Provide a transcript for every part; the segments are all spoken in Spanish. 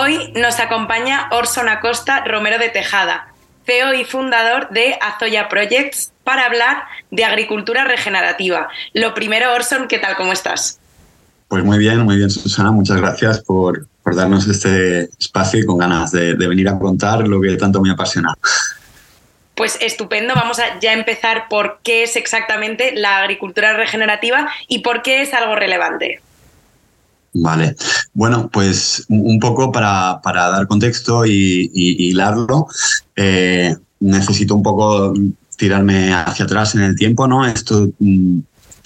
Hoy nos acompaña Orson Acosta Romero de Tejada, CEO y fundador de Azoya Projects, para hablar de agricultura regenerativa. Lo primero, Orson, ¿qué tal? ¿Cómo estás? Pues muy bien, muy bien, Susana. Muchas gracias por, darnos este espacio y con ganas de, de venir a contar lo que tanto me apasiona. Pues estupendo, vamos a ya empezar por qué es exactamente la agricultura regenerativa y por qué es algo relevante. Vale, bueno, pues un poco para, dar contexto y, hilarlo, eh, necesito un poco tirarme hacia atrás en el tiempo, ¿no? Esto mm,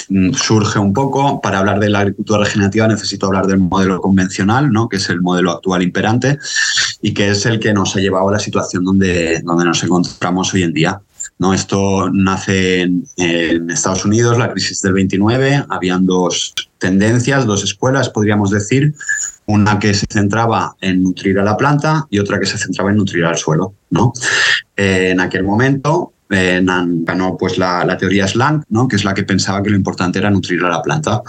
Mm, surge un poco. Para hablar de la agricultura regenerativa necesito hablar del modelo convencional, ¿no? que es el modelo actual imperante y que es el que nos ha llevado a la situación donde, donde nos encontramos hoy en día. ¿No? Esto nace en, Estados Unidos, la crisis del 29, habían dos tendencias, dos escuelas, podríamos decir, una que se centraba en nutrir a la planta y otra que se centraba en nutrir al suelo. ¿no? Eh, en aquel momento ganó pues la, teoría Slang, ¿no? que es la que pensaba que lo importante era nutrir a la planta.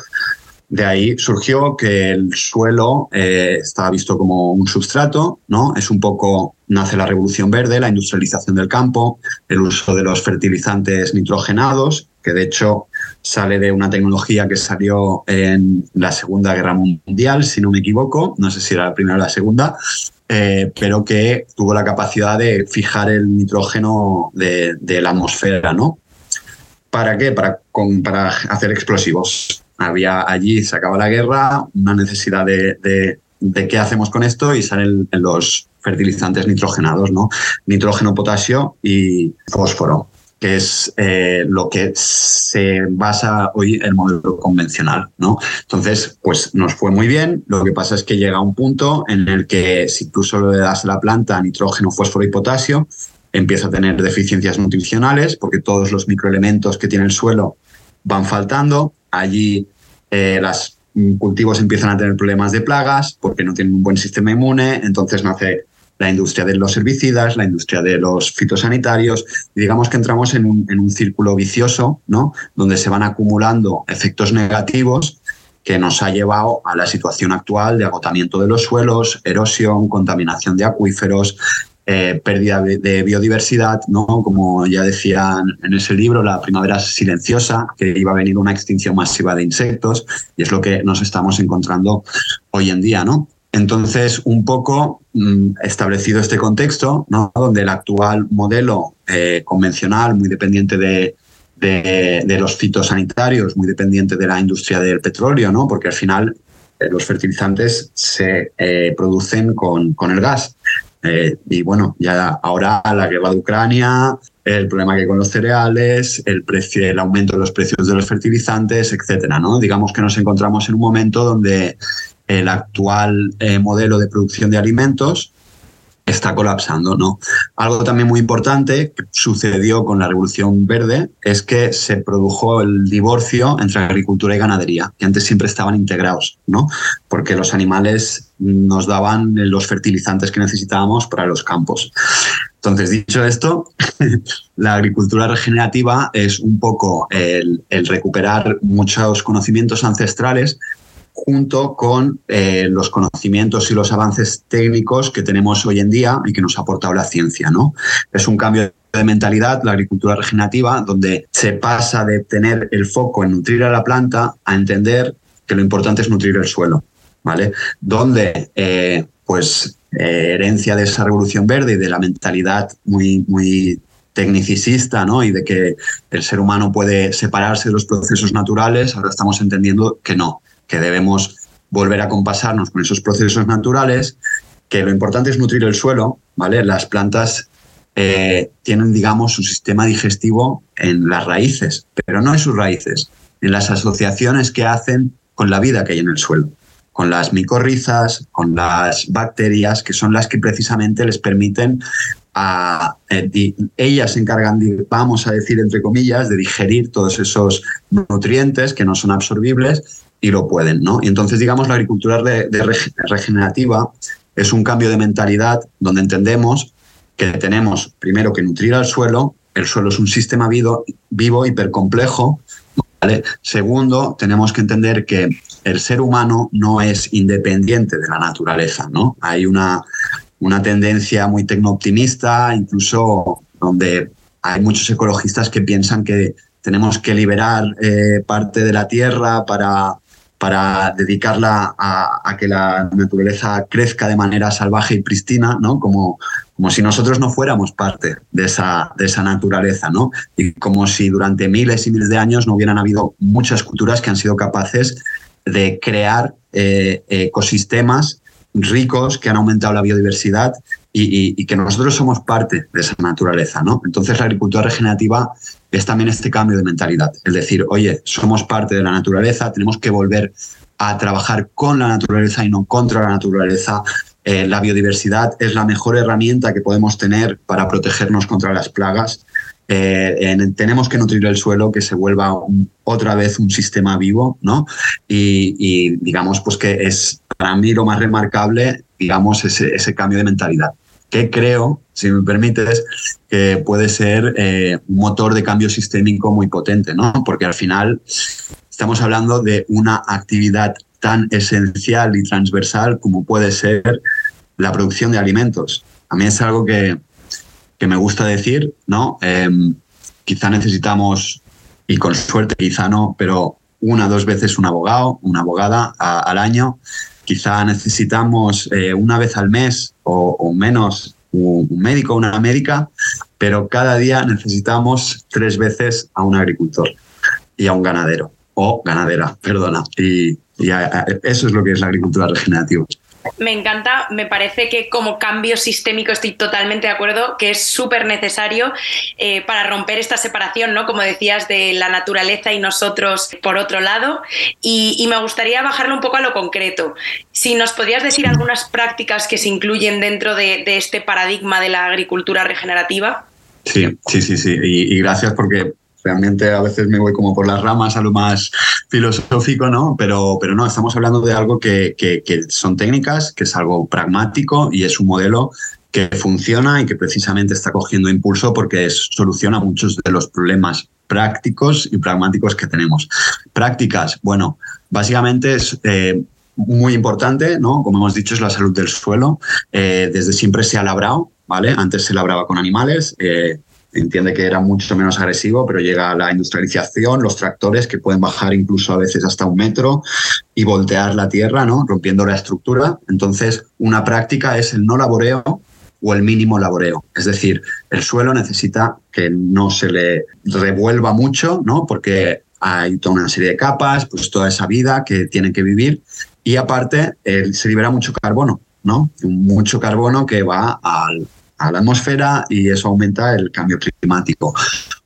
De ahí surgió que el suelo eh, estaba visto como un substrato, ¿no? Es un poco, nace la revolución verde, la industrialización del campo, el uso de los fertilizantes nitrogenados, que de hecho sale de una tecnología que salió en la Segunda Guerra Mundial, si no me equivoco, no sé si era la primera o la segunda, eh, pero que tuvo la capacidad de fijar el nitrógeno de, la atmósfera, ¿no? ¿Para qué? Para, para, hacer explosivos. Había allí, se acaba la guerra, una necesidad de, qué hacemos con esto y salen los fertilizantes nitrogenados, ¿no? Nitrógeno, potasio y fósforo que es eh, lo que se basa hoy el modelo convencional, ¿no? Entonces, pues nos fue muy bien. Lo que pasa es que llega un punto en el que si tú solo le das a la planta nitrógeno, fósforo y potasio, empieza a tener deficiencias nutricionales porque todos los microelementos que tiene el suelo van faltando. Allí eh, los cultivos empiezan a tener problemas de plagas porque no tienen un buen sistema inmune, entonces nace la industria de los herbicidas, la industria de los fitosanitarios, y digamos que entramos en un, círculo vicioso, ¿no? Donde se van acumulando efectos negativos que nos ha llevado a la situación actual de agotamiento de los suelos, erosión, contaminación de acuíferos, eh, pérdida de, biodiversidad, ¿no? Como ya decían en ese libro, la primavera silenciosa, que iba a venir una extinción masiva de insectos, y es lo que nos estamos encontrando hoy en día, ¿no? Entonces, un poco mm, establecido este contexto, donde el actual modelo eh, convencional, muy dependiente de, los fitosanitarios, muy dependiente de la industria del petróleo, ¿no? porque al final eh, los fertilizantes se producen con, el gas. Y bueno, ya ahora la guerra de Ucrania, el problema que hay con los cereales, el, precio, el aumento de los precios de los fertilizantes, etcétera. ¿no? Digamos que nos encontramos en un momento donde el actual eh, modelo de producción de alimentos está colapsando, ¿no? Algo también muy importante que sucedió con la Revolución Verde es que se produjo el divorcio entre agricultura y ganadería, que antes siempre estaban integrados, ¿no? Porque los animales nos daban los fertilizantes que necesitábamos para los campos. Entonces, dicho esto, la agricultura regenerativa es un poco el recuperar muchos conocimientos ancestrales junto con eh, los conocimientos y los avances técnicos que tenemos hoy en día y que nos ha aportado la ciencia. ¿no? Es un cambio de mentalidad, la agricultura regenerativa, donde se pasa de tener el foco en nutrir a la planta a entender que lo importante es nutrir el suelo. ¿vale? Donde, eh, pues, eh, herencia de esa revolución verde y de la mentalidad muy, muy tecnicista ¿no? y de que el ser humano puede separarse de los procesos naturales, ahora estamos entendiendo que no, que debemos volver a compasarnos con esos procesos naturales, que lo importante es nutrir el suelo, ¿vale? Las plantas eh, tienen, digamos, su sistema digestivo en las raíces, pero no en sus raíces, en las asociaciones que hacen con la vida que hay en el suelo. con las micorrizas, con las bacterias, que son las que precisamente les permiten a, eh, ellas se encargan, vamos a decir entre comillas, de digerir todos esos nutrientes que no son absorbibles y lo pueden, ¿no? Y entonces, digamos, la agricultura regenerativa es un cambio de mentalidad donde entendemos que tenemos primero que nutrir al suelo, el suelo es un sistema vivo, vivo hipercomplejo, ¿vale? Segundo, tenemos que entender que el ser humano no es independiente de la naturaleza, ¿no? Hay una, una tendencia muy tecno-optimista, incluso donde hay muchos ecologistas que piensan que tenemos que liberar eh, parte de la tierra para para dedicarla a, que la naturaleza crezca de manera salvaje y pristina, ¿no? Como, como si nosotros no fuéramos parte de esa, de esa naturaleza, ¿no? Y como si durante miles y miles de años no hubieran habido muchas culturas que han sido capaces de crear eh, ecosistemas ricos que han aumentado la biodiversidad y, que nosotros somos parte de esa naturaleza, ¿no? Entonces la agricultura regenerativa es también este cambio de mentalidad, es decir, oye, somos parte de la naturaleza, tenemos que volver a trabajar con la naturaleza y no contra la naturaleza. Eh, la biodiversidad es la mejor herramienta que podemos tener para protegernos contra las plagas. Eh, tenemos que nutrir el suelo, que se vuelva otra vez un sistema vivo, ¿no? Y, digamos, pues que es para mí lo más remarcable, digamos, ese cambio de mentalidad que creo, si me permites, que puede ser eh, un motor de cambio sistémico muy potente, ¿no? Porque al final estamos hablando de una actividad tan esencial y transversal como puede ser la producción de alimentos. A mí es algo que, que me gusta decir, ¿no? Em, quizá necesitamos, y con suerte quizá no, pero una dos veces un abogado, una abogada al año Quizá necesitamos eh, una vez al mes o, menos un, médico o una médica, pero cada día necesitamos tres veces a un agricultor y a un ganadero o ganadera, perdona. Y, eso es lo que es la agricultura regenerativa. Me encanta, me parece que como cambio sistémico estoy totalmente de acuerdo, que es súper necesario eh, para romper esta separación, ¿no? Como decías, de la naturaleza y nosotros por otro lado. Y, me gustaría bajarlo un poco a lo concreto. Si nos podrías decir algunas prácticas que se incluyen dentro de, este paradigma de la agricultura regenerativa. Sí, sí, sí, sí. y gracias porque realmente a veces me voy como por las ramas a lo más filosófico, ¿no? Pero, pero no, estamos hablando de algo que, son técnicas, que es algo pragmático y es un modelo que funciona y que precisamente está cogiendo impulso porque soluciona muchos de los problemas prácticos y pragmáticos que tenemos. Prácticas, bueno, básicamente es eh, muy importante, ¿no? Como hemos dicho, es la salud del suelo. Eh, desde siempre se ha labrado, ¿vale? Antes se labraba con animales. Eh, entiende que era mucho menos agresivo, pero llega la industrialización, los tractores que pueden bajar incluso a veces hasta un metro y voltear la tierra, ¿no? rompiendo la estructura. Entonces, una práctica es el no laboreo o el mínimo laboreo. Es decir, el suelo necesita que no se le revuelva mucho, ¿no? porque hay toda una serie de capas, pues toda esa vida que tiene que vivir. Y aparte, se libera mucho carbono, ¿no? Mucho carbono que va al, a la atmósfera y eso aumenta el cambio climático.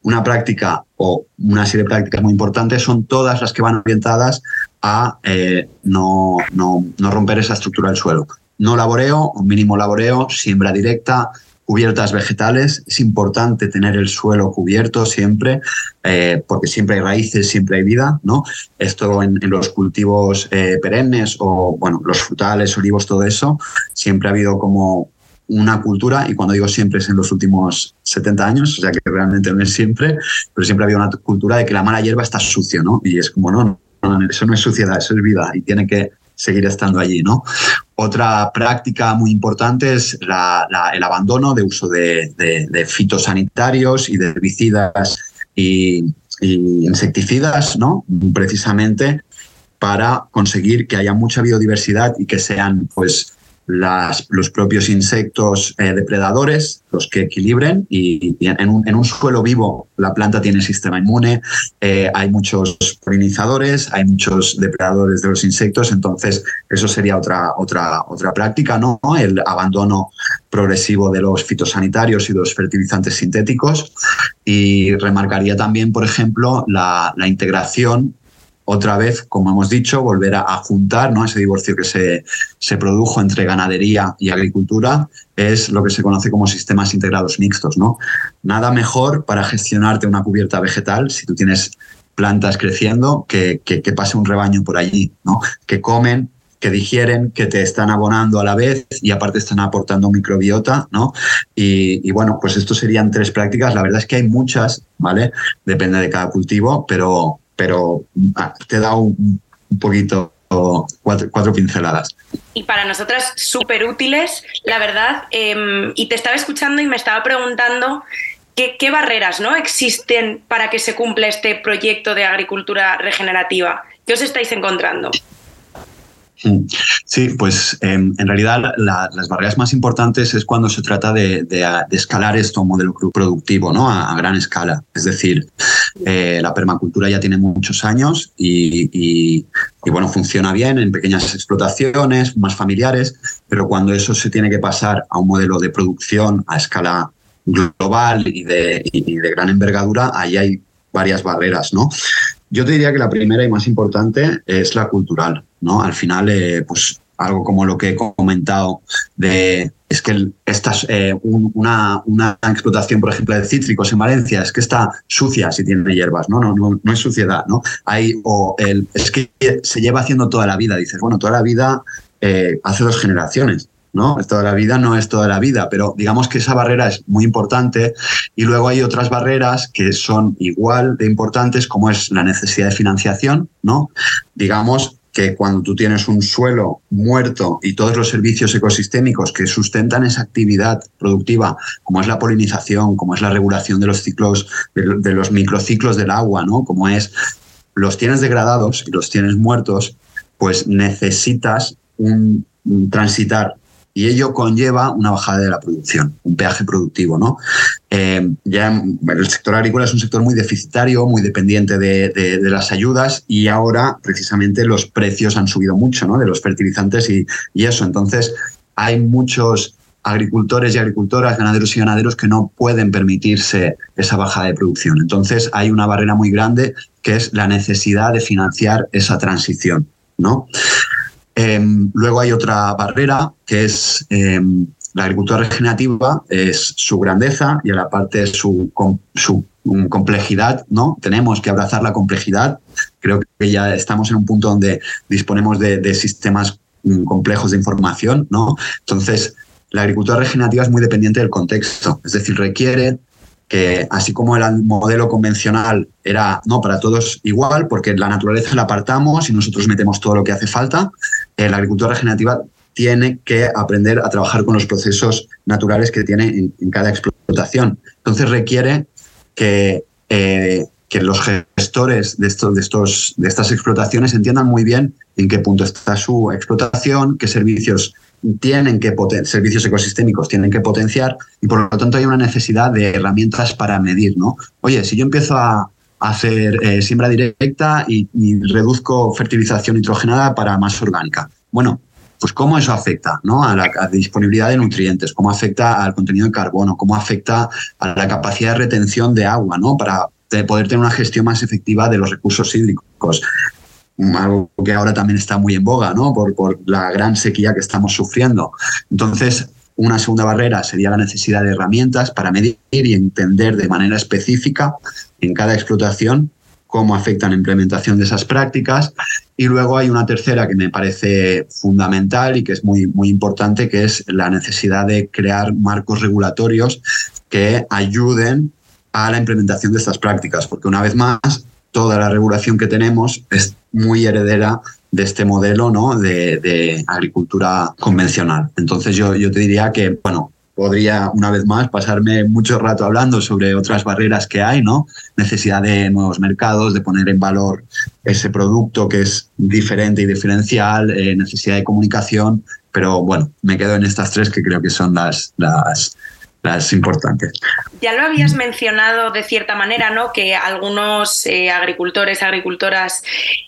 Una práctica o una serie de prácticas muy importantes son todas las que van orientadas a eh, no, no, no, romper esa estructura del suelo. No laboreo, mínimo laboreo, siembra directa, cubiertas vegetales. Es importante tener el suelo cubierto siempre, eh, porque siempre hay raíces, siempre hay vida. ¿no? Esto en, los cultivos eh, perennes o bueno, los frutales, olivos, todo eso, siempre ha habido como una cultura, y cuando digo siempre es en los últimos 70 años, o sea que realmente no es siempre, pero siempre había una cultura de que la mala hierba está sucia, ¿no? Y es como, no, no, eso no es suciedad, eso es vida y tiene que seguir estando allí, ¿no? Otra práctica muy importante es el abandono de uso de, fitosanitarios y de herbicidas y, y insecticidas, ¿no? Precisamente para conseguir que haya mucha biodiversidad y que sean, pues, los propios insectos eh, depredadores, los que equilibren, y, en, un, suelo vivo la planta tiene sistema inmune, eh, hay muchos polinizadores, hay muchos depredadores de los insectos, entonces eso sería otra, otra, otra práctica, ¿no? El abandono progresivo de los fitosanitarios y de los fertilizantes sintéticos. Y remarcaría también, por ejemplo, la, integración otra vez, como hemos dicho, volver a, juntar ¿no? ese divorcio que se, se, produjo entre ganadería y agricultura, es lo que se conoce como sistemas integrados mixtos. ¿no? Nada mejor para gestionarte una cubierta vegetal si tú tienes plantas creciendo que, que, pase un rebaño por allí, ¿no? que comen que digieren, que te están abonando a la vez y aparte están aportando microbiota, ¿no? Y, bueno, pues esto serían tres prácticas. La verdad es que hay muchas, ¿vale? Depende de cada cultivo, pero, pero ah, te da un, poquito Cuatro, pinceladas. Y para nosotras súper útiles, la verdad. Em, y te estaba escuchando y me estaba preguntando qué, qué, barreras ¿no? existen para que se cumpla este proyecto de agricultura regenerativa. ¿Qué os estáis encontrando? Mm. Sí, pues em, en realidad las barreras más importantes es cuando se trata de, escalar esto a un modelo productivo ¿no? a, gran escala. Es decir, eh, la permacultura ya tiene muchos años y, bueno, funciona bien en pequeñas explotaciones, más familiares, pero cuando eso se tiene que pasar a un modelo de producción a escala global y de, y de gran envergadura, ahí hay varias barreras, ¿no? Yo te diría que la primera y más importante es la cultural, ¿no? Al final, eh, pues algo como lo que he comentado de es que esta, eh, una, una, explotación, por ejemplo, de cítricos en Valencia, es que está sucia si tiene hierbas, ¿no? No, no, no es suciedad, ¿no? Hay, o el, es que se lleva haciendo toda la vida, dices, bueno, toda la vida eh, hace dos generaciones. ¿No? Toda la vida no es toda la vida, pero digamos que esa barrera es muy importante y luego hay otras barreras que son igual de importantes como es la necesidad de financiación, ¿no? Digamos que cuando tú tienes un suelo muerto y todos los servicios ecosistémicos que sustentan esa actividad productiva, como es la polinización, como es la regulación de los ciclos, de, los microciclos del agua, ¿no? Como es los tienes degradados y los tienes muertos, pues necesitas un transitar y ello conlleva una bajada de la producción, un peaje productivo. ¿no? Eh, ya el sector agrícola es un sector muy deficitario, muy dependiente de, las ayudas y ahora precisamente los precios han subido mucho ¿no? de los fertilizantes y, y eso. Entonces hay muchos agricultores y agricultoras, ganaderos y ganaderos que no pueden permitirse esa bajada de producción. Entonces hay una barrera muy grande que es la necesidad de financiar esa transición. ¿no? Em, luego hay otra barrera que es em, la agricultura regenerativa, es su grandeza y a la parte su, su complejidad, ¿no? Tenemos que abrazar la complejidad. Creo que ya estamos en un punto donde disponemos de, sistemas mm, complejos de información, ¿no? Entonces, la agricultura regenerativa es muy dependiente del contexto, es decir, requiere que así como el modelo convencional era no para todos igual, porque la naturaleza la apartamos y nosotros metemos todo lo que hace falta, eh, la agricultura regenerativa tiene que aprender a trabajar con los procesos naturales que tiene en, cada explotación. Entonces requiere que, eh, que los gestores de, estos, de, estos, de estas explotaciones entiendan muy bien en qué punto está su explotación, qué servicios tienen que servicios ecosistémicos tienen que potenciar y por lo tanto hay una necesidad de herramientas para medir, ¿no? Oye, si yo empiezo a, hacer eh, siembra directa y, reduzco fertilización nitrogenada para más orgánica. Bueno, pues cómo eso afecta ¿no? a la disponibilidad de nutrientes, cómo afecta al contenido de carbono, cómo afecta a la capacidad de retención de agua, ¿no? para poder tener una gestión más efectiva de los recursos hídricos algo que ahora también está muy en boga, ¿no? Por, la gran sequía que estamos sufriendo. Entonces, una segunda barrera sería la necesidad de herramientas para medir y entender de manera específica en cada explotación cómo afectan la implementación de esas prácticas. Y luego hay una tercera que me parece fundamental y que es muy importante, que es la necesidad de crear marcos regulatorios que ayuden a la implementación de estas prácticas, porque una vez más, toda la regulación que tenemos es muy heredera de este modelo ¿no? de, agricultura convencional. Entonces yo, yo te diría que, bueno, podría una vez más pasarme mucho rato hablando sobre otras barreras que hay, ¿no? Necesidad de nuevos mercados, de poner en valor ese producto que es diferente y diferencial, eh, necesidad de comunicación, pero bueno, me quedo en estas tres que creo que son las, las, las importantes. Ya lo habías mencionado de cierta manera, ¿no? Que algunos eh, agricultores, agricultoras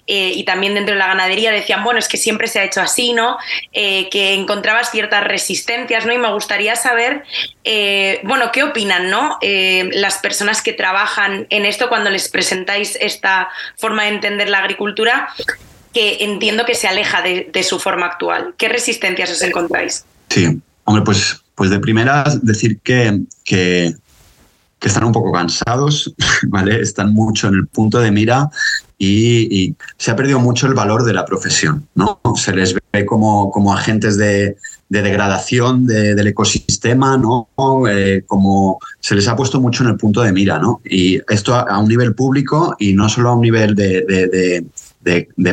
eh, y también dentro de la ganadería decían, bueno, es que siempre se ha hecho así, ¿no? Eh, que encontrabas ciertas resistencias, ¿no? Y me gustaría saber, bueno, ¿qué opinan, ¿no? las personas que trabajan en esto cuando les presentáis esta forma de entender la agricultura, que entiendo que se aleja de, de su forma actual. ¿Qué resistencias os encontráis? Sí, hombre, pues pues de primeras decir que, que, están un poco cansados, ¿vale? Están mucho en el punto de mira y, se ha perdido mucho el valor de la profesión, ¿no? Se les ve como, como agentes de, degradación del ecosistema, ¿no? Eh, como se les ha puesto mucho en el punto de mira, ¿no? Y esto a, un nivel público y no solo a un nivel de,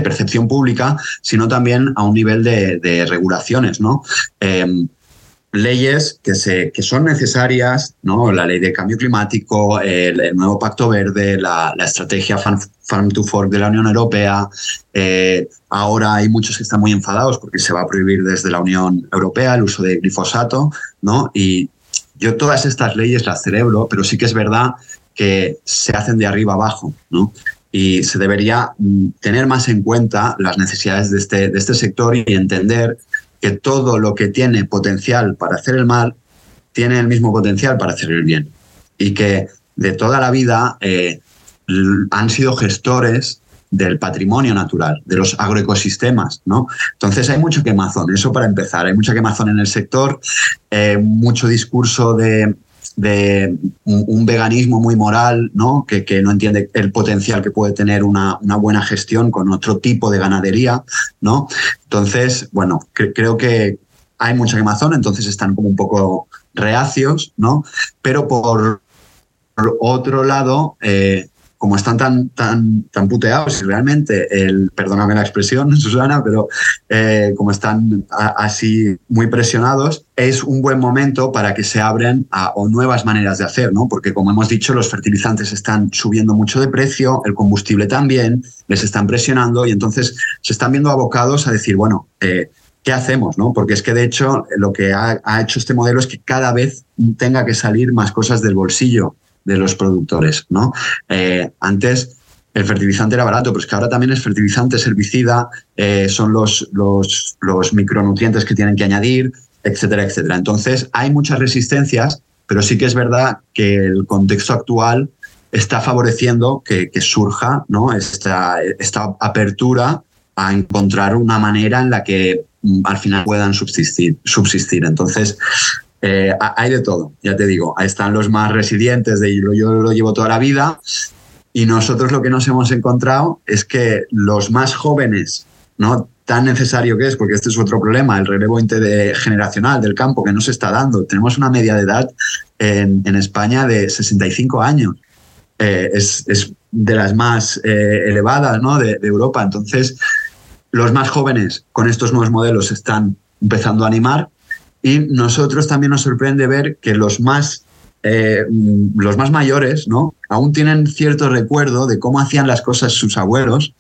percepción pública, sino también a un nivel de, regulaciones, ¿no? Eh, leyes que, se, que son necesarias, ¿no? la ley de cambio climático, el, nuevo pacto verde, la, estrategia Farm, to Fork de la Unión Europea. Eh, ahora hay muchos que están muy enfadados porque se va a prohibir desde la Unión Europea el uso de glifosato, ¿no? Y yo todas estas leyes las celebro, pero sí que es verdad que se hacen de arriba abajo, ¿no? Y se debería mm, tener más en cuenta las necesidades de este, de este sector y entender que todo lo que tiene potencial para hacer el mal tiene el mismo potencial para hacer el bien. Y que de toda la vida eh, han sido gestores del patrimonio natural, de los agroecosistemas, ¿no? Entonces hay mucho quemazón, eso para empezar, hay mucha quemazón en el sector, eh, mucho discurso de de un, veganismo muy moral, ¿no? Que, no entiende el potencial que puede tener una, buena gestión con otro tipo de ganadería, ¿no? Entonces, bueno, creo que hay mucha quemazón, entonces están como un poco reacios, ¿no? Pero por otro lado, eh, como están tan, tan, tan puteados y realmente, el, perdóname la expresión, Susana, pero eh, como están así muy presionados, es un buen momento para que se abren a, nuevas maneras de hacer, ¿no? Porque como hemos dicho, los fertilizantes están subiendo mucho de precio, el combustible también, les están presionando y entonces se están viendo abocados a decir, bueno, eh, ¿qué hacemos? ¿no? Porque es que de hecho lo que ha, ha, hecho este modelo es que cada vez tenga que salir más cosas del bolsillo de los productores. ¿no? Eh, antes el fertilizante era barato, pero es que ahora también es fertilizante, es herbicida, eh, son los, los, los, micronutrientes que tienen que añadir, etcétera, etcétera. Entonces hay muchas resistencias, pero sí que es verdad que el contexto actual está favoreciendo que, surja ¿no? esta, esta apertura a encontrar una manera en la que mm, al final puedan subsistir. subsistir. Entonces, eh, hay de todo, ya te digo. Ahí están los más resilientes, de yo lo llevo toda la vida. Y nosotros lo que nos hemos encontrado es que los más jóvenes, ¿no? tan necesario que es, porque este es otro problema, el relevo intergeneracional del campo que no se está dando. Tenemos una media de edad en, España de 65 años. Eh, es, de las más eh, elevadas de, Europa. Entonces, los más jóvenes con estos nuevos modelos están empezando a animar y nosotros también nos sorprende ver que los más, eh, los más mayores ¿no? aún tienen cierto recuerdo de cómo hacían las cosas sus abuelos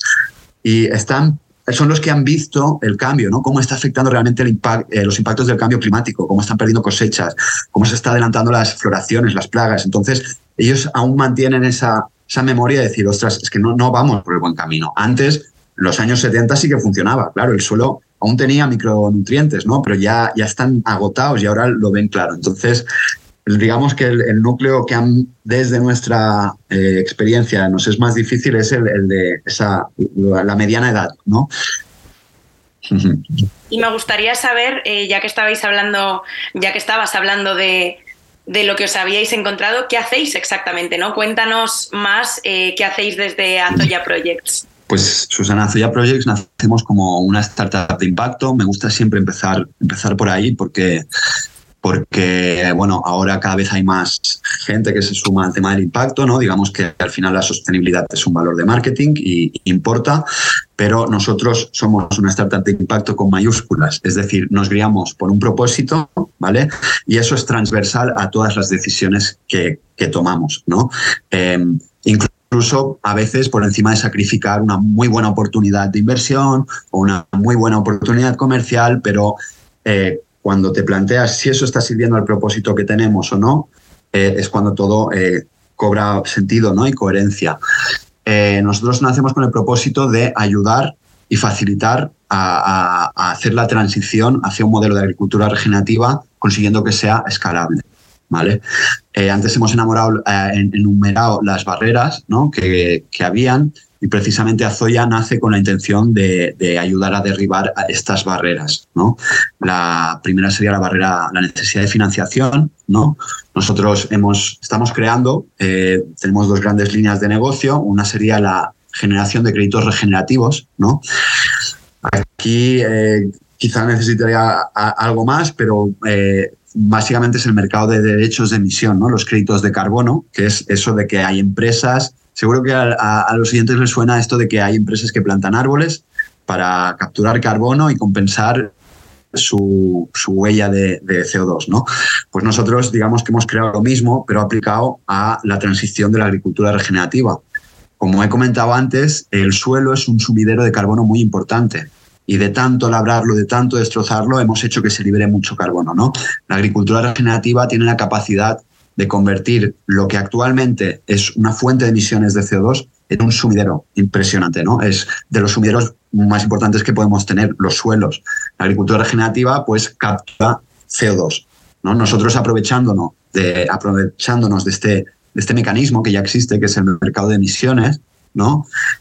y están son los que han visto el cambio, ¿no? Cómo está afectando realmente el eh, los impactos del cambio climático, cómo están perdiendo cosechas, cómo se está adelantando las floraciones, las plagas. Entonces, ellos aún mantienen esa, esa memoria de decir, ostras, es que no, no vamos por el buen camino. Antes, los años 70 sí que funcionaba, claro, el suelo aún tenía micronutrientes, ¿no? Pero ya, ya están agotados y ahora lo ven claro. Entonces, digamos que el, núcleo que han, desde nuestra eh, experiencia nos es más difícil es el, de esa, la mediana edad, ¿no? Y me gustaría saber, eh, ya que estabais hablando, ya que estabas hablando de, de, lo que os habíais encontrado, ¿qué hacéis exactamente? ¿no? Cuéntanos más eh, qué hacéis desde Azoya Projects. Pues Susana Zoya Projects nacemos como una startup de impacto. Me gusta siempre empezar, empezar por ahí porque, porque bueno, ahora cada vez hay más gente que se suma al tema del impacto, ¿no? Digamos que al final la sostenibilidad es un valor de marketing y importa, pero nosotros somos una startup de impacto con mayúsculas, es decir, nos guiamos por un propósito, ¿vale? Y eso es transversal a todas las decisiones que, que tomamos, ¿no? Eh, incluso a veces por encima de sacrificar una muy buena oportunidad de inversión o una muy buena oportunidad comercial, pero eh, cuando te planteas si eso está sirviendo al propósito que tenemos o no, eh, es cuando todo eh, cobra sentido ¿no? y coherencia. Nosotros nacemos con el propósito de ayudar y facilitar a, hacer la transición hacia un modelo de agricultura regenerativa, consiguiendo que sea escalable. ¿Vale? antes hemos enamorado, enumerado las barreras que, habían y precisamente Azoya nace con la intención de, ayudar a derribar estas barreras. ¿no? La primera sería la barrera, la necesidad de financiación. ¿no? Nosotros hemos, estamos creando, eh, tenemos dos grandes líneas de negocio. Una sería la generación de créditos regenerativos. ¿no? Aquí eh, quizá necesitaría algo más, pero eh, básicamente es el mercado de derechos de emisión, ¿no? los créditos de carbono, que es eso de que hay empresas Seguro que a, los siguientes les suena esto de que hay empresas que plantan árboles para capturar carbono y compensar su, huella de, CO2. ¿no? Pues nosotros digamos que hemos creado lo mismo, pero aplicado a la transición de la agricultura regenerativa. Como he comentado antes, el suelo es un sumidero de carbono muy importante y de tanto labrarlo, de tanto destrozarlo, hemos hecho que se libere mucho carbono. ¿no? La agricultura regenerativa tiene la capacidad de convertir lo que actualmente es una fuente de emisiones de CO2 en un sumidero impresionante, ¿no? Es de los sumideros más importantes que podemos tener, los suelos. La agricultura regenerativa, pues, captura CO2, ¿no? Nosotros aprovechándonos de, aprovechándonos de este, de este mecanismo que ya existe, que es el mercado de emisiones,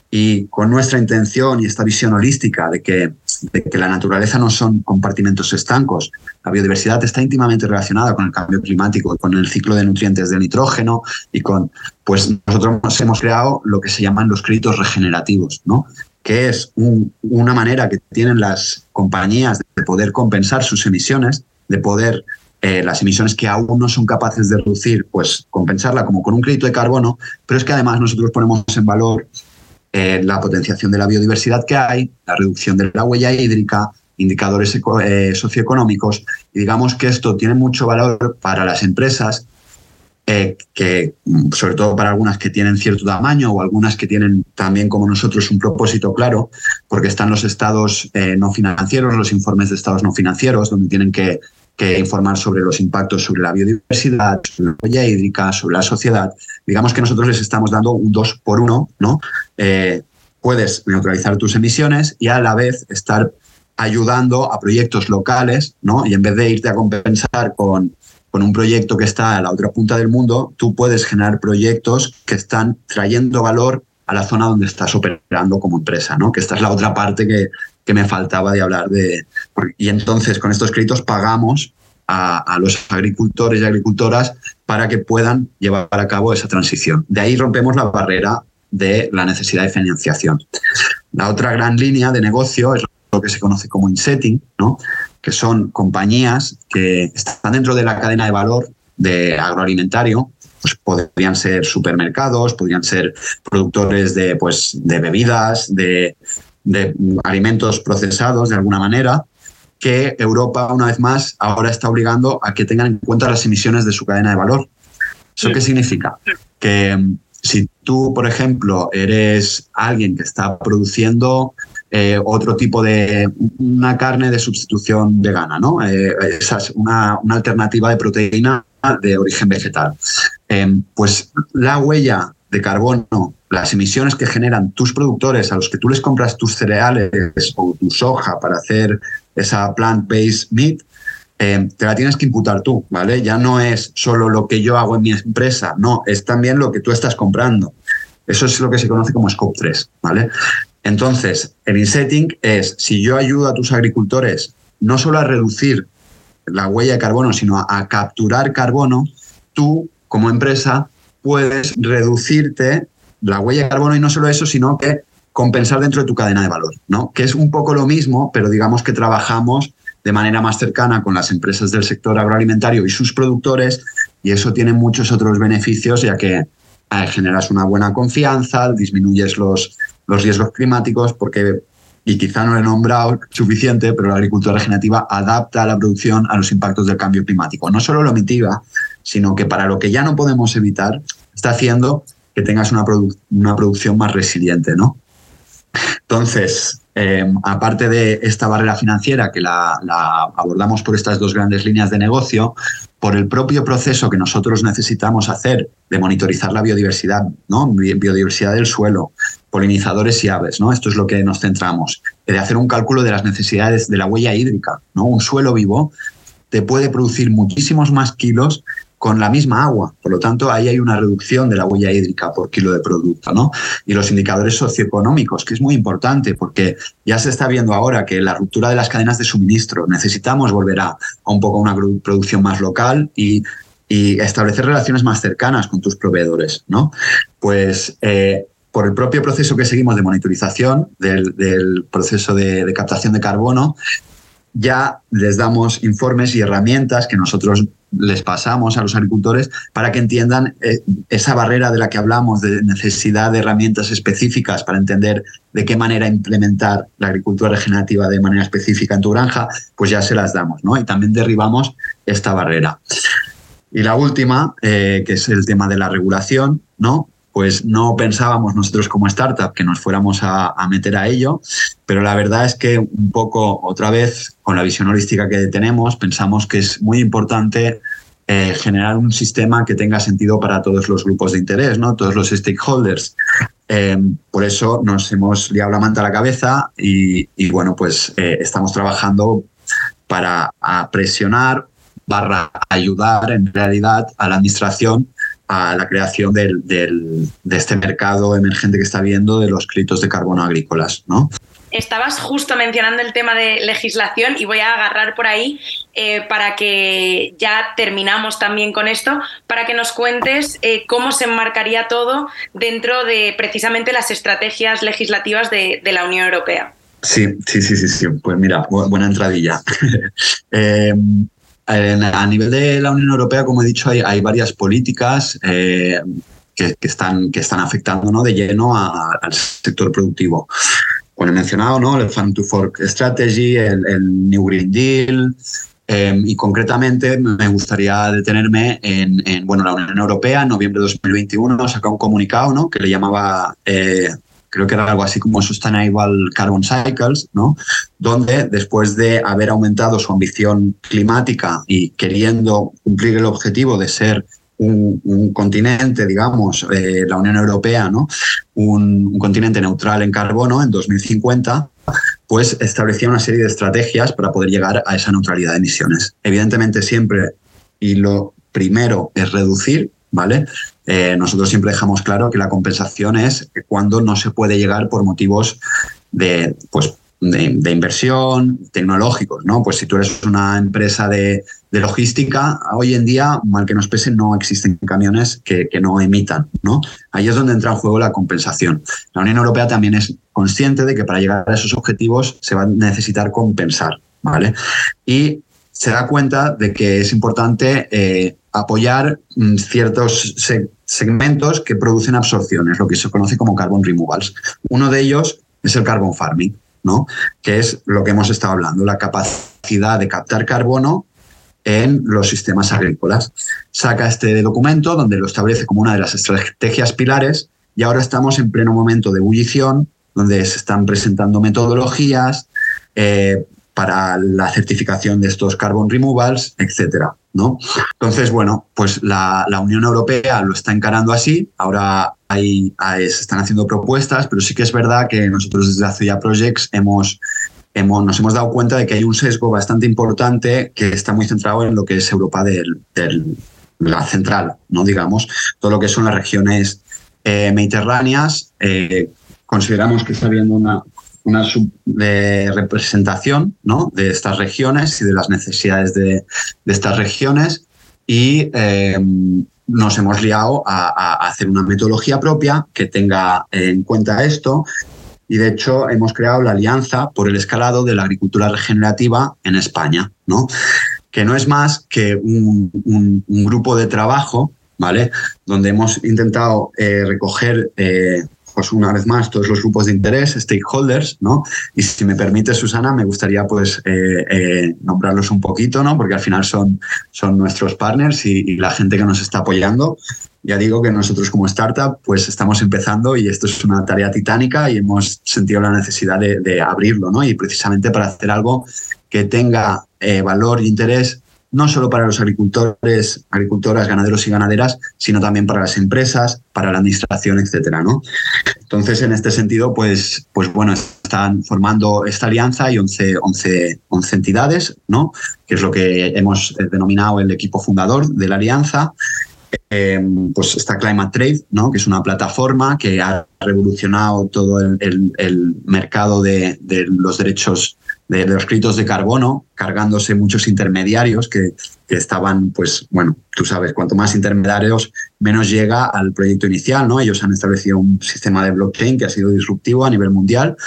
Y con nuestra intención y esta visión holística de que, de que la naturaleza no son compartimentos estancos, la biodiversidad está íntimamente relacionada con el cambio climático, con el ciclo de nutrientes del nitrógeno y con, pues nosotros hemos creado lo que se llaman los créditos regenerativos, ¿no? que es una manera que tienen las compañías de poder compensar sus emisiones, de poder eh, las emisiones que aún no son capaces de reducir, pues compensarla como con un crédito de carbono, pero es que además nosotros ponemos en valor eh, la potenciación de la biodiversidad que hay, la reducción de la huella hídrica, indicadores eh, socioeconómicos, y digamos que esto tiene mucho valor para las empresas que, sobre todo para algunas que tienen cierto tamaño o algunas que tienen también como nosotros un propósito claro, porque están los estados no financieros, los informes de estados no financieros, donde tienen que que informar sobre los impactos sobre la biodiversidad, sobre la huella hídrica, sobre la sociedad. Digamos que nosotros les estamos dando un dos por uno, ¿no? Eh, puedes neutralizar tus emisiones y a la vez estar ayudando a proyectos locales, ¿no? Y en vez de irte a compensar con, con un proyecto que está a la otra punta del mundo, tú puedes generar proyectos que están trayendo valor a la zona donde estás operando como empresa, ¿no? Que esta es la otra parte que, que me faltaba de hablar de... Y entonces con estos créditos pagamos a, los agricultores y agricultoras para que puedan llevar a cabo esa transición. De ahí rompemos la barrera de la necesidad de financiación. La otra gran línea de negocio es lo que se conoce como insetting, ¿no? que son compañías que están dentro de la cadena de valor de agroalimentario, pues podrían ser supermercados, podrían ser productores de, pues, de bebidas, de, de alimentos procesados de alguna manera, que Europa, una vez más, ahora está obligando a que tengan en cuenta las emisiones de su cadena de valor. ¿Eso qué significa? Que mm, si tú, por ejemplo, eres alguien que está produciendo eh, otro tipo de una carne de sustitución vegana, ¿no? Eh, esa es una, una, alternativa de proteína de origen vegetal. Eh, pues la huella de carbono, las emisiones que generan tus productores a los que tú les compras tus cereales o tu soja para hacer esa plant-based meat, eh, te la tienes que imputar tú, ¿vale? Ya no es solo lo que yo hago en mi empresa, no, es también lo que tú estás comprando. Eso es lo que se conoce como Scope 3, ¿vale? Entonces, el insetting es, si yo ayudo a tus agricultores no solo a reducir la huella de carbono, sino a, a capturar carbono, tú como empresa puedes reducirte la huella de carbono y no solo eso, sino que compensar dentro de tu cadena de valor, ¿no? Que es un poco lo mismo, pero digamos que trabajamos de manera más cercana con las empresas del sector agroalimentario y sus productores y eso tiene muchos otros beneficios ya que eh, generas una buena confianza, disminuyes los, los riesgos climáticos porque y quizá no lo he nombrado suficiente, pero la agricultura regenerativa adapta la producción a los impactos del cambio climático. No solo lo mitiga, sino que para lo que ya no podemos evitar, está haciendo que tengas una, una producción más resiliente, ¿no? Entonces, em, aparte de esta barrera financiera que la, abordamos por estas dos grandes líneas de negocio, por el propio proceso que nosotros necesitamos hacer de monitorizar la biodiversidad, ¿no? biodiversidad del suelo, polinizadores y aves, ¿no? Esto es lo que nos centramos, de hacer un cálculo de las necesidades de la huella hídrica, ¿no? Un suelo vivo te puede producir muchísimos más kilos con la misma agua. Por lo tanto, ahí hay una reducción de la huella hídrica por kilo de producto. ¿no? Y los indicadores socioeconómicos, que es muy importante porque ya se está viendo ahora que la ruptura de las cadenas de suministro, necesitamos volver a, un poco una producción más local y, establecer relaciones más cercanas con tus proveedores. ¿no? Pues eh, por el propio proceso que seguimos de monitorización del, proceso de captación de carbono, ya les damos informes y herramientas que nosotros les pasamos a los agricultores para que entiendan eh, esa barrera de la que hablamos, de necesidad de herramientas específicas para entender de qué manera implementar la agricultura regenerativa de manera específica en tu granja, pues ya se las damos, ¿no? Y también derribamos esta barrera. Y la última, eh, que es el tema de la regulación, ¿no? Pues no pensábamos nosotros como startup que nos fuéramos a, meter a ello, pero la verdad es que un poco otra vez con la visión holística que tenemos, pensamos que es muy importante eh, generar un sistema que tenga sentido para todos los grupos de interés, ¿no? todos los stakeholders. Em, por eso nos hemos liado la a la cabeza y, bueno, pues eh, estamos trabajando para presionar barra ayudar en realidad a la administración a la creación del, del, de este mercado emergente que está viendo de los créditos de carbono agrícolas. ¿no? Estabas justo mencionando el tema de legislación y voy a agarrar por ahí eh, para que ya terminamos también con esto, para que nos cuentes eh, cómo se enmarcaría todo dentro de precisamente las estrategias legislativas de, de la Unión Europea. Sí, sí, sí, sí, sí. Pues mira, buena entradilla. eh, a nivel de la Unión Europea, como he dicho, hay, varias políticas eh, que, están, que están afectando ¿no? de lleno al sector productivo. Como he mencionado, ¿no? el Farm to Fork Strategy, el, New Green Deal, em, y concretamente me gustaría detenerme en, bueno, la Unión Europea en noviembre de 2021 sacó un comunicado ¿no? que le llamaba eh, creo que era algo así como Sustainable Carbon Cycles, ¿no? donde después de haber aumentado su ambición climática y queriendo cumplir el objetivo de ser un, continente, digamos, eh, la Unión Europea, ¿no? Un, continente neutral en carbono en 2050, pues establecía una serie de estrategias para poder llegar a esa neutralidad de emisiones. Evidentemente siempre, y lo primero es reducir, ¿vale? Eh, nosotros siempre dejamos claro que la compensación es cuando no se puede llegar por motivos de, pues, de, inversión, tecnológicos, ¿no? Pues si tú eres una empresa de, logística, hoy en día, mal que nos pese, no existen camiones que, no emitan, ¿no? Ahí es donde entra en juego la compensación. La Unión Europea también es consciente de que para llegar a esos objetivos se va a necesitar compensar, ¿vale? Y se da cuenta de que es importante eh, apoyar mm, ciertos segmentos que producen absorciones, lo que se conoce como carbon removals. Uno de ellos es el carbon farming, ¿no? que es lo que hemos estado hablando, la capacidad de captar carbono en los sistemas agrícolas. Saca este documento donde lo establece como una de las estrategias pilares y ahora estamos en pleno momento de ebullición, donde se están presentando metodologías, eh, para la certificación de estos carbon removals, etcétera. ¿no? Entonces, bueno, pues la, Unión Europea lo está encarando así. Ahora hay, se están haciendo propuestas, pero sí que es verdad que nosotros desde Azuya Projects hemos, hemos, nos hemos dado cuenta de que hay un sesgo bastante importante que está muy centrado en lo que es Europa del, la central, ¿no? Digamos, todo lo que son las regiones eh, mediterráneas. Eh, consideramos que está habiendo una, una de representación ¿no? de estas regiones y de las necesidades de, estas regiones y eh, nos hemos liado a, hacer una metodología propia que tenga en cuenta esto y de hecho hemos creado la Alianza por el Escalado de la Agricultura Regenerativa en España, ¿no? que no es más que un, grupo de trabajo ¿vale? donde hemos intentado eh, recoger eh, pues una vez más, todos los grupos de interés, stakeholders, ¿no? Y si me permite, Susana, me gustaría pues eh, eh, nombrarlos un poquito, ¿no? Porque al final son, son nuestros partners y, la gente que nos está apoyando. ya digo que nosotros como startup pues estamos empezando y esto es una tarea titánica y hemos sentido la necesidad de, abrirlo, ¿no? Y precisamente para hacer algo que tenga eh, valor e interés no solo para los agricultores, agricultoras, ganaderos y ganaderas, sino también para las empresas, para la administración, etcétera, ¿no? Entonces, en este sentido, pues, pues bueno, están formando esta alianza y 11, 11, 11 entidades, ¿no? Que es lo que hemos denominado el equipo fundador de la alianza. Eh, pues está Climate Trade, ¿no? que es una plataforma que ha revolucionado todo el, mercado de, de, los derechos de, los créditos de carbono, cargándose muchos intermediarios que, estaban, pues bueno, tú sabes, cuanto más intermediarios, menos llega al proyecto inicial, ¿no? Ellos han establecido un sistema de blockchain que ha sido disruptivo a nivel mundial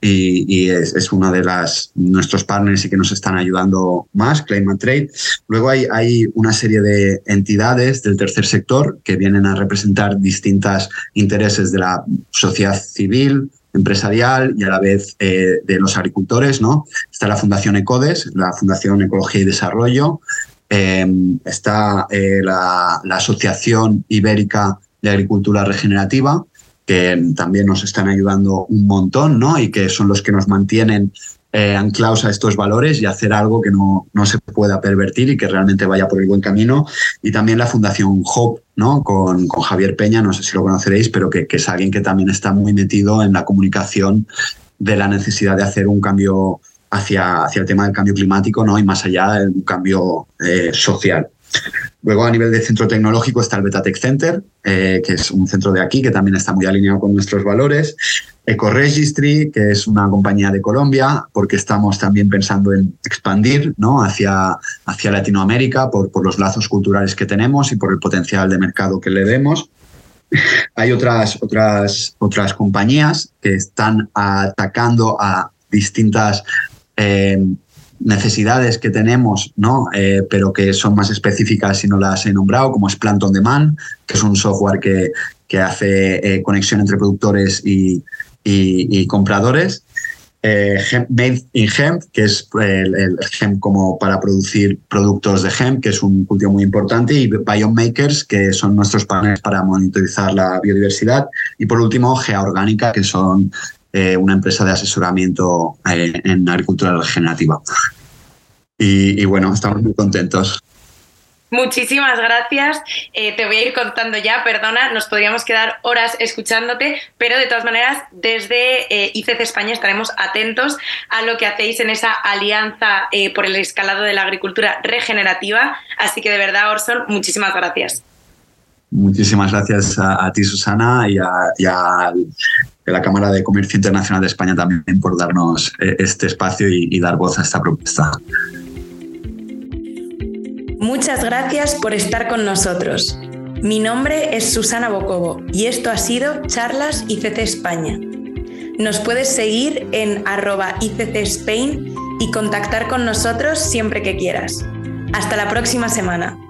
y, y es, es una de las nuestros partners y que nos están ayudando más, Climate Trade. Luego hay, hay una serie de entidades del tercer sector que vienen a representar distintos intereses de la sociedad civil, empresarial y a la vez eh, de los agricultores. ¿no? Está la Fundación ECODES, la Fundación Ecología y Desarrollo, em, está eh, la, Asociación Ibérica de Agricultura Regenerativa, que también nos están ayudando un montón ¿no? y que son los que nos mantienen eh, anclados a estos valores y hacer algo que no, no, se pueda pervertir y que realmente vaya por el buen camino. Y también la Fundación Hope, ¿no? Con, con Javier Peña, no sé si lo conoceréis, pero que, que, es alguien que también está muy metido en la comunicación de la necesidad de hacer un cambio hacia, hacia el tema del cambio climático ¿no? y más allá, un cambio eh, social. Luego, a nivel de centro tecnológico, está el Betatech Center, eh, que es un centro de aquí que también está muy alineado con nuestros valores. EcoRegistry, que es una compañía de Colombia, porque estamos también pensando en expandir ¿no? hacia, hacia Latinoamérica por, por los lazos culturales que tenemos y por el potencial de mercado que le vemos. Hay otras, otras, otras compañías que están atacando a distintas eh, necesidades que tenemos, ¿no? Eh, pero que son más específicas si no las he nombrado, como es Plant on Demand, que es un software que, que hace eh, conexión entre productores y, y, compradores. Eh, Made in Hemp, que es el, el, como para producir productos de hemp, que es un cultivo muy importante, y Biomakers, que son nuestros paneles para monitorizar la biodiversidad. Y por último, Geaorgánica, que son eh, una empresa de asesoramiento eh, en agricultura regenerativa. Y, bueno, estamos muy contentos. Muchísimas gracias. Eh, te voy a ir contando ya, perdona, nos podríamos quedar horas escuchándote, pero de todas maneras, desde ICC España estaremos atentos a lo que hacéis en esa alianza por el escalado de la agricultura regenerativa. Así que de verdad, Orson, muchísimas gracias. Muchísimas gracias a, ti, Susana, y a, la Cámara de Comercio Internacional de España también por darnos eh, este espacio y, dar voz a esta propuesta. Muchas gracias por estar con nosotros. Mi nombre es Susana Bocobo y esto ha sido Charlas ICC España. Nos puedes seguir en arroba ICC Spain y contactar con nosotros siempre que quieras. Hasta la próxima semana.